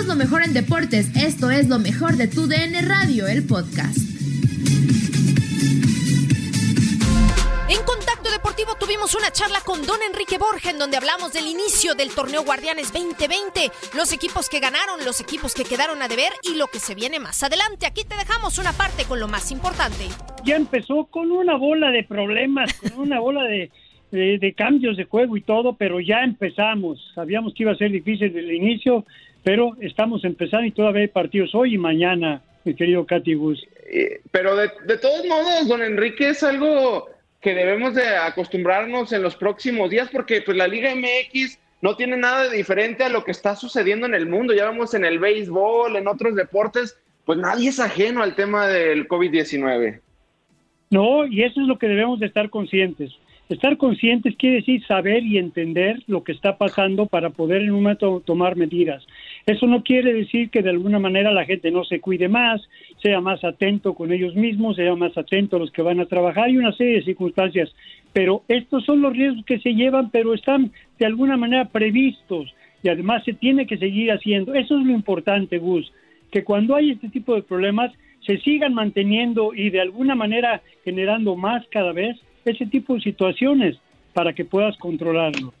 Somos lo mejor en deportes. Esto es lo mejor de tu DN Radio, el podcast. En Contacto Deportivo tuvimos una charla con Don Enrique Borja en donde hablamos del inicio del torneo Guardianes 2020, los equipos que ganaron, los equipos que quedaron a deber y lo que se viene más adelante. Aquí te dejamos una parte con lo más importante. ya empezó con una bola de problemas, con una bola de, de- de cambios de juego y todo, pero ya empezamos. Sabíamos que iba a ser difícil desde el inicio, pero estamos empezando y todavía hay partidos hoy y mañana, mi querido Katy Gus. Eh, Pero de, de todos modos, don Enrique, es algo que debemos de acostumbrarnos en los próximos días porque pues la Liga MX no tiene nada de diferente a lo que está sucediendo en el mundo. Ya vemos en el béisbol, en otros deportes, pues nadie es ajeno al tema del COVID-19. No, y eso es lo que debemos de estar conscientes. Estar conscientes quiere decir saber y entender lo que está pasando para poder en un momento tomar medidas. Eso no quiere decir que de alguna manera la gente no se cuide más, sea más atento con ellos mismos, sea más atento a los que van a trabajar y una serie de circunstancias. Pero estos son los riesgos que se llevan, pero están de alguna manera previstos y además se tiene que seguir haciendo. Eso es lo importante, Gus, que cuando hay este tipo de problemas se sigan manteniendo y de alguna manera generando más cada vez ese tipo de situaciones para que puedas controlarlo.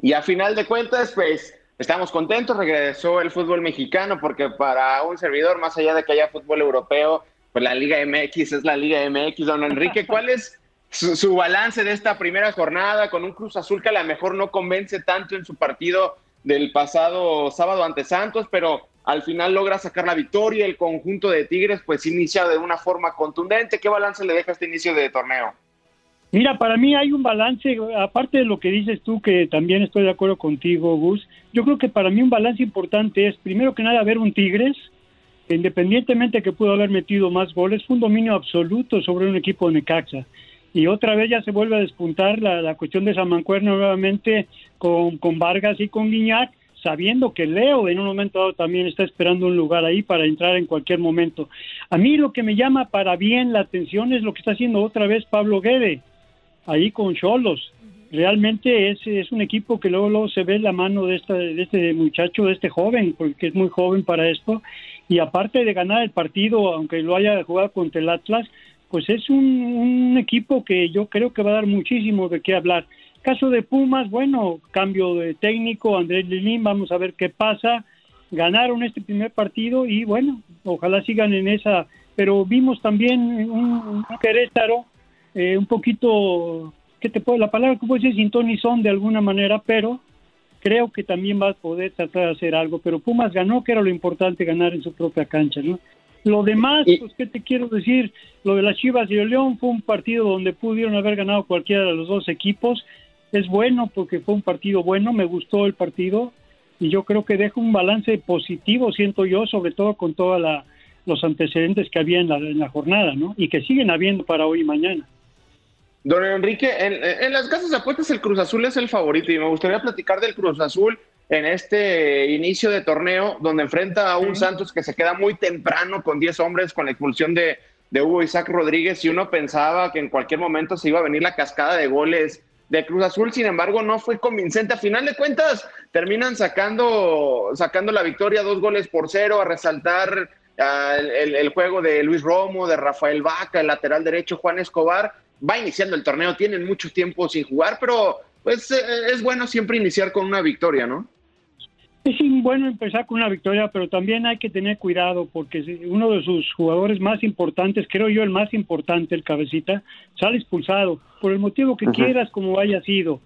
Y a final de cuentas, pues estamos contentos, regresó el fútbol mexicano, porque para un servidor, más allá de que haya fútbol europeo, pues la Liga MX es la Liga MX. Don Enrique, ¿cuál es su, balance de esta primera jornada con un Cruz Azul que a lo mejor no convence tanto en su partido del pasado sábado ante Santos, pero al final logra sacar la victoria? El conjunto de Tigres pues inicia de una forma contundente. ¿Qué balance le deja este inicio de torneo? Mira, para mí hay un balance, aparte de lo que dices tú, que también estoy de acuerdo contigo, Gus, yo creo que para mí un balance importante es, primero que nada, ver un Tigres, que independientemente que pudo haber metido más goles, fue un dominio absoluto sobre un equipo de Necaxa. Y otra vez ya se vuelve a despuntar la, la cuestión de San Mancuerno nuevamente con, con Vargas y con Guiñac, sabiendo que Leo en un momento dado también está esperando un lugar ahí para entrar en cualquier momento. A mí lo que me llama para bien la atención es lo que está haciendo otra vez Pablo Guede ahí con Cholos. Realmente es, es un equipo que luego, luego se ve la mano de, esta, de este muchacho, de este joven, porque es muy joven para esto. Y aparte de ganar el partido, aunque lo haya jugado contra el Atlas, pues es un, un equipo que yo creo que va a dar muchísimo de qué hablar. Caso de Pumas, bueno, cambio de técnico, Andrés Lilín, vamos a ver qué pasa. Ganaron este primer partido y bueno, ojalá sigan en esa. Pero vimos también un, un Querétaro eh, un poquito, ¿qué te puedo? La palabra que puedo decir sintonizón de alguna manera, pero creo que también va a poder tratar de hacer algo, pero Pumas ganó, que era lo importante, ganar en su propia cancha, ¿no? Lo demás, pues, ¿qué te quiero decir? Lo de las Chivas y el León fue un partido donde pudieron haber ganado cualquiera de los dos equipos. Es bueno porque fue un partido bueno, me gustó el partido y yo creo que deja un balance positivo, siento yo, sobre todo con todos los antecedentes que había en la, en la jornada, ¿no? Y que siguen habiendo para hoy y mañana. Don Enrique, en, las casas de apuestas el Cruz Azul es el favorito y me gustaría platicar del Cruz Azul en este inicio de torneo donde enfrenta a un Santos que se queda muy temprano con 10 hombres con la expulsión de, de Hugo Isaac Rodríguez y uno pensaba que en cualquier momento se iba a venir la cascada de goles de Cruz Azul, sin embargo no fue convincente. A final de cuentas terminan sacando, sacando la victoria dos goles por cero, a resaltar ah, el, el, juego de Luis Romo, de Rafael Vaca, el lateral derecho Juan Escobar, va iniciando el torneo, tienen mucho tiempo sin jugar, pero pues eh, es bueno siempre iniciar con una victoria, ¿no? Es bueno empezar con una victoria, pero también hay que tener cuidado porque uno de sus jugadores más importantes, creo yo el más importante, el cabecita, sale expulsado por el motivo que quieras, como haya sido.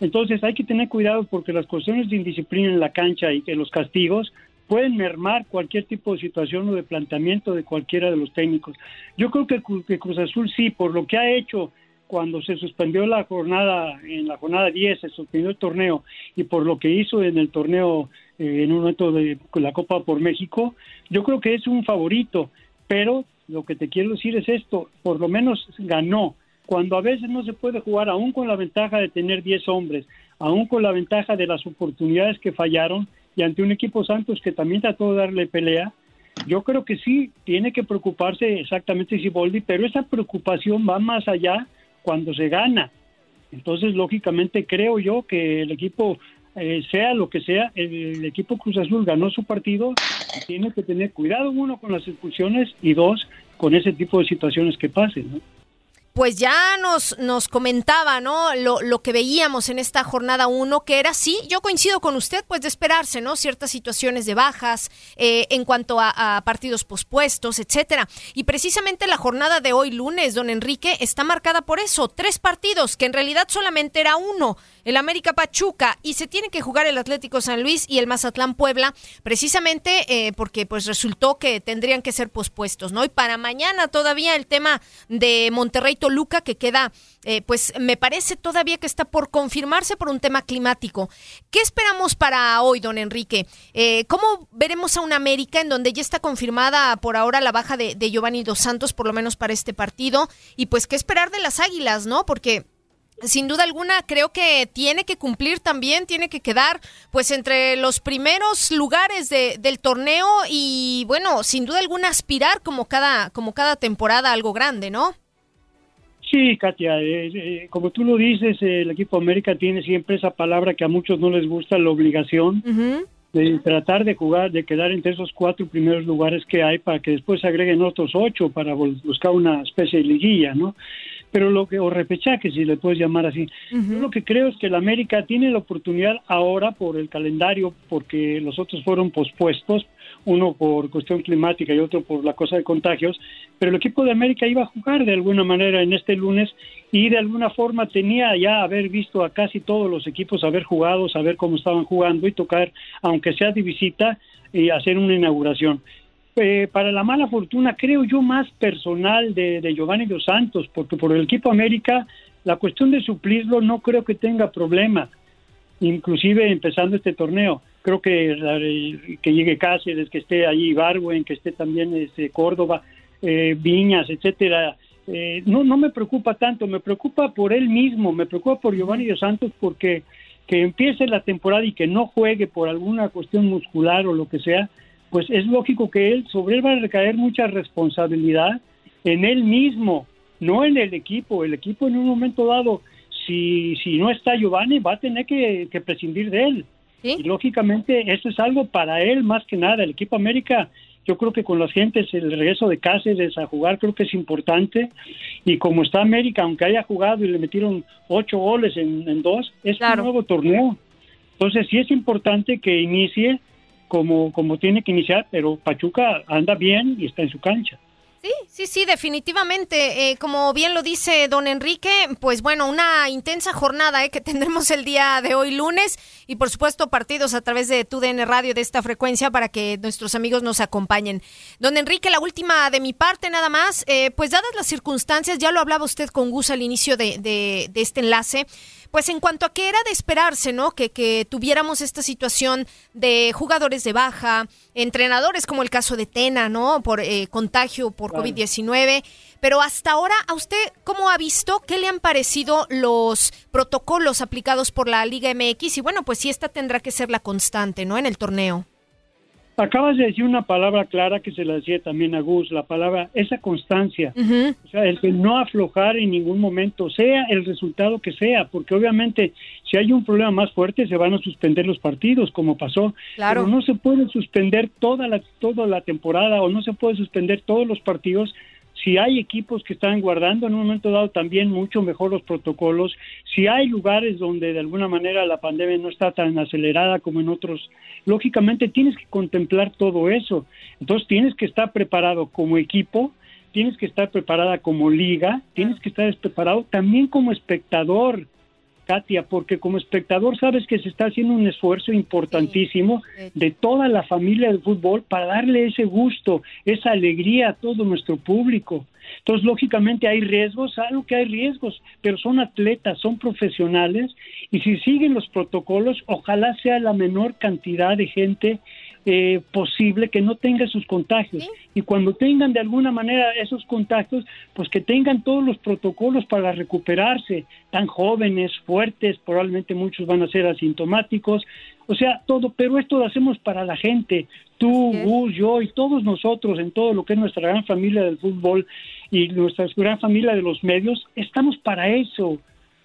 Entonces hay que tener cuidado porque las cuestiones de indisciplina en la cancha y que los castigos pueden mermar cualquier tipo de situación o de planteamiento de cualquiera de los técnicos. Yo creo que, Cruz Azul sí, por lo que ha hecho cuando se suspendió la jornada, en la jornada 10 se suspendió el torneo y por lo que hizo en el torneo, eh, en un momento de la Copa por México, yo creo que es un favorito, pero lo que te quiero decir es esto, por lo menos ganó, cuando a veces no se puede jugar aún con la ventaja de tener 10 hombres, aún con la ventaja de las oportunidades que fallaron, y ante un equipo Santos que también trató de darle pelea, yo creo que sí, tiene que preocuparse exactamente Siboldi, pero esa preocupación va más allá cuando se gana. Entonces, lógicamente, creo yo que el equipo, eh, sea lo que sea, el, equipo Cruz Azul ganó su partido y tiene que tener cuidado, uno, con las expulsiones y dos, con ese tipo de situaciones que pasen. ¿no? Pues ya nos, nos comentaba, ¿no? Lo, lo que veíamos en esta jornada 1, que era, sí, yo coincido con usted, pues de esperarse, ¿no? Ciertas situaciones de bajas eh, en cuanto a, partidos pospuestos, etcétera. Y precisamente la jornada de hoy, lunes, don Enrique, está marcada por eso. Tres partidos, que en realidad solamente era uno, el América Pachuca, y se tiene que jugar el Atlético San Luis y el Mazatlán Puebla, precisamente eh, porque pues resultó que tendrían que ser pospuestos, ¿no? Y para mañana todavía el tema de Monterrey Luca que queda, eh, pues me parece todavía que está por confirmarse por un tema climático. ¿Qué esperamos para hoy, don Enrique? Eh, ¿Cómo veremos a una América en donde ya está confirmada por ahora la baja de, de Giovanni Dos Santos, por lo menos para este partido? Y pues, ¿qué esperar de las Águilas, no? Porque sin duda alguna creo que tiene que cumplir también, tiene que quedar pues entre los primeros lugares de, del torneo y bueno, sin duda alguna aspirar como cada, como cada temporada algo grande, ¿no? Sí, Katia, eh, eh, como tú lo dices, el equipo América tiene siempre esa palabra que a muchos no les gusta, la obligación de tratar de jugar, de quedar entre esos cuatro primeros lugares que hay para que después se agreguen otros ocho para buscar una especie de liguilla, ¿no? Pero lo que, o repechaje, si le puedes llamar así. Yo lo que creo es que el América tiene la oportunidad ahora por el calendario, porque los otros fueron pospuestos, uno por cuestión climática y otro por la cosa de contagios, pero el equipo de América iba a jugar de alguna manera en este lunes y de alguna forma tenía ya haber visto a casi todos los equipos haber jugado, saber cómo estaban jugando y tocar, aunque sea de visita, y hacer una inauguración. Eh, para la mala fortuna, creo yo, más personal de, de Giovanni Dos Santos, porque por el equipo América, la cuestión de suplirlo no creo que tenga problema, inclusive empezando este torneo creo que que llegue Cáceres, que esté allí Barwen, que esté también este, Córdoba, eh, Viñas, etcétera. Eh, no, no me preocupa tanto, me preocupa por él mismo, me preocupa por Giovanni de Santos porque que empiece la temporada y que no juegue por alguna cuestión muscular o lo que sea, pues es lógico que él, sobre él va a recaer mucha responsabilidad en él mismo, no en el equipo. El equipo en un momento dado, si, si no está Giovanni, va a tener que prescindir de él. Y lógicamente eso es algo para él más que nada. El equipo América, yo creo que con las gentes, el regreso de Cáceres a jugar creo que es importante. Y como está América, aunque haya jugado y le metieron ocho goles en, dos, es un nuevo torneo. Entonces sí es importante que inicie como, como tiene que iniciar, pero Pachuca anda bien y está en su cancha. Sí, sí, sí, definitivamente. Eh, como bien lo dice don Enrique, pues bueno, una intensa jornada eh, que tendremos el día de hoy lunes y por supuesto partidos a través de TUDN Radio de esta frecuencia para que nuestros amigos nos acompañen. Don Enrique, la última de mi parte nada más, eh, pues dadas las circunstancias, ya lo hablaba usted con Gus al inicio de, de, de este enlace, pues en cuanto a que era de esperarse, ¿no? Que, que tuviéramos esta situación de jugadores de baja, entrenadores como el caso de Tena, ¿no? Por eh, contagio por COVID-19. Pero hasta ahora, ¿a usted cómo ha visto? ¿Qué le han parecido los protocolos aplicados por la Liga MX? Y bueno, pues sí, esta tendrá que ser la constante, ¿no? En el torneo. Acabas de decir una palabra clara que se la decía también a Gus, la palabra, esa constancia. O sea, el que no aflojar en ningún momento, sea el resultado que sea, porque obviamente si hay un problema más fuerte se van a suspender los partidos, como pasó. Claro. Pero no se puede suspender toda la, toda la temporada o no se puede suspender todos los partidos si hay equipos que están guardando en un momento dado también mucho mejor los protocolos, si hay lugares donde de alguna manera la pandemia no está tan acelerada como en otros, lógicamente tienes que contemplar todo eso. Entonces tienes que estar preparado como equipo, tienes que estar preparada como liga, tienes que estar preparado también como espectador. Katia, porque como espectador sabes que se está haciendo un esfuerzo importantísimo de toda la familia del fútbol para darle ese gusto, esa alegría a todo nuestro público. Entonces, lógicamente hay riesgos, algo que hay riesgos, pero son atletas, son profesionales y si siguen los protocolos, ojalá sea la menor cantidad de gente eh, posible que no tenga sus contagios. Y cuando tengan de alguna manera esos contactos, pues que tengan todos los protocolos para recuperarse, tan jóvenes, fuertes, probablemente muchos van a ser asintomáticos, o sea, todo, pero esto lo hacemos para la gente, tú, Gus, yo y todos nosotros en todo lo que es nuestra gran familia del fútbol y nuestra gran familia de los medios, estamos para eso,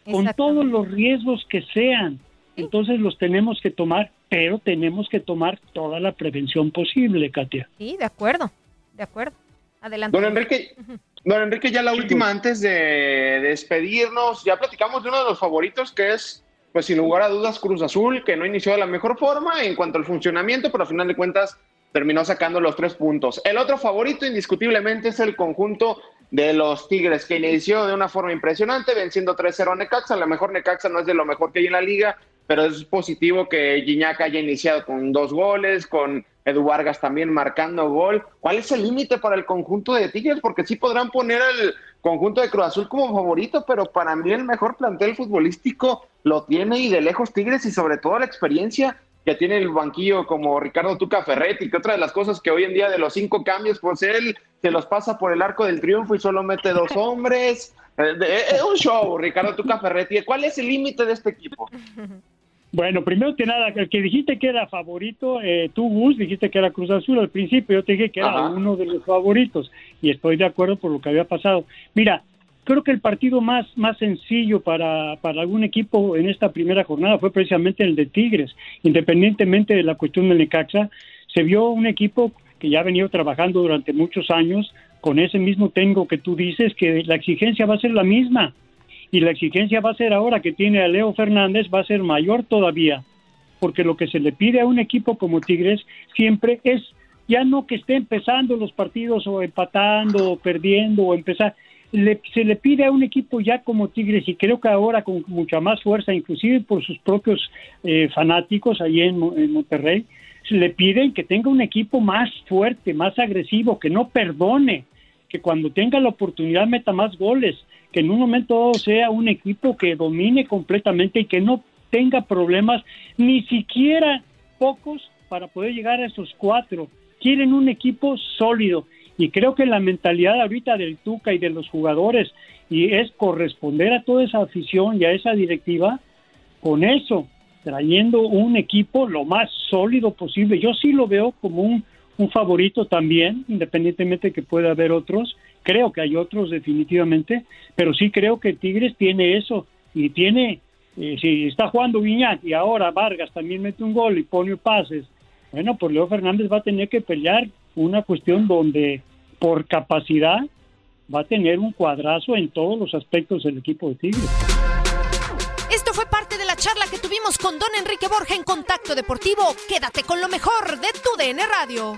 con todos los riesgos que sean. Entonces los tenemos que tomar, pero tenemos que tomar toda la prevención posible, Katia. Sí, de acuerdo, de acuerdo. Adelante. Don Enrique, don Enrique, ya la última antes de despedirnos, ya platicamos de uno de los favoritos que es, pues sin lugar a dudas, Cruz Azul, que no inició de la mejor forma en cuanto al funcionamiento, pero al final de cuentas terminó sacando los tres puntos. El otro favorito indiscutiblemente es el conjunto de los Tigres, que inició de una forma impresionante, venciendo 3-0 a Necaxa. A lo mejor Necaxa no es de lo mejor que hay en la liga, pero es positivo que Gignac haya iniciado con dos goles, con Edu Vargas también marcando gol. ¿Cuál es el límite para el conjunto de Tigres? Porque sí podrán poner al conjunto de Cruz Azul como favorito, pero para mí el mejor plantel futbolístico lo tiene y de lejos Tigres y sobre todo la experiencia que tiene el banquillo como Ricardo Tuca Ferretti, que otra de las cosas que hoy en día de los cinco cambios, pues él se los pasa por el arco del triunfo y solo mete dos hombres. Es un show, Ricardo Tuca Ferretti. ¿Cuál es el límite de este equipo? Bueno, primero que nada, el que dijiste que era favorito, eh, tú, Gus, dijiste que era Cruz Azul al principio, yo te dije que era Ajá. uno de los favoritos y estoy de acuerdo por lo que había pasado. Mira, creo que el partido más, más sencillo para, para algún equipo en esta primera jornada fue precisamente el de Tigres, independientemente de la cuestión del Necaxa, se vio un equipo que ya ha venido trabajando durante muchos años con ese mismo técnico que tú dices, que la exigencia va a ser la misma y la exigencia va a ser ahora que tiene a Leo Fernández va a ser mayor todavía, porque lo que se le pide a un equipo como Tigres siempre es ya no que esté empezando los partidos o empatando o perdiendo o empezar, le- se le pide a un equipo ya como Tigres y creo que ahora con mucha más fuerza, inclusive por sus propios eh, fanáticos ahí en, en Monterrey, se le piden que tenga un equipo más fuerte, más agresivo, que no perdone, que cuando tenga la oportunidad meta más goles, que en un momento dado sea un equipo que domine completamente y que no tenga problemas, ni siquiera pocos, para poder llegar a esos cuatro. Quieren un equipo sólido y creo que la mentalidad ahorita del Tuca y de los jugadores y es corresponder a toda esa afición y a esa directiva con eso, trayendo un equipo lo más sólido posible. Yo sí lo veo como un, un favorito también, independientemente de que pueda haber otros. Creo que hay otros definitivamente, pero sí creo que Tigres tiene eso y tiene, eh, si está jugando Viñac y ahora Vargas también mete un gol y pone pases, bueno, pues Leo Fernández va a tener que pelear una cuestión donde por capacidad va a tener un cuadrazo en todos los aspectos del equipo de Tigres. Esto fue parte de la charla que tuvimos con Don Enrique Borja en Contacto Deportivo. Quédate con lo mejor de tu DN Radio.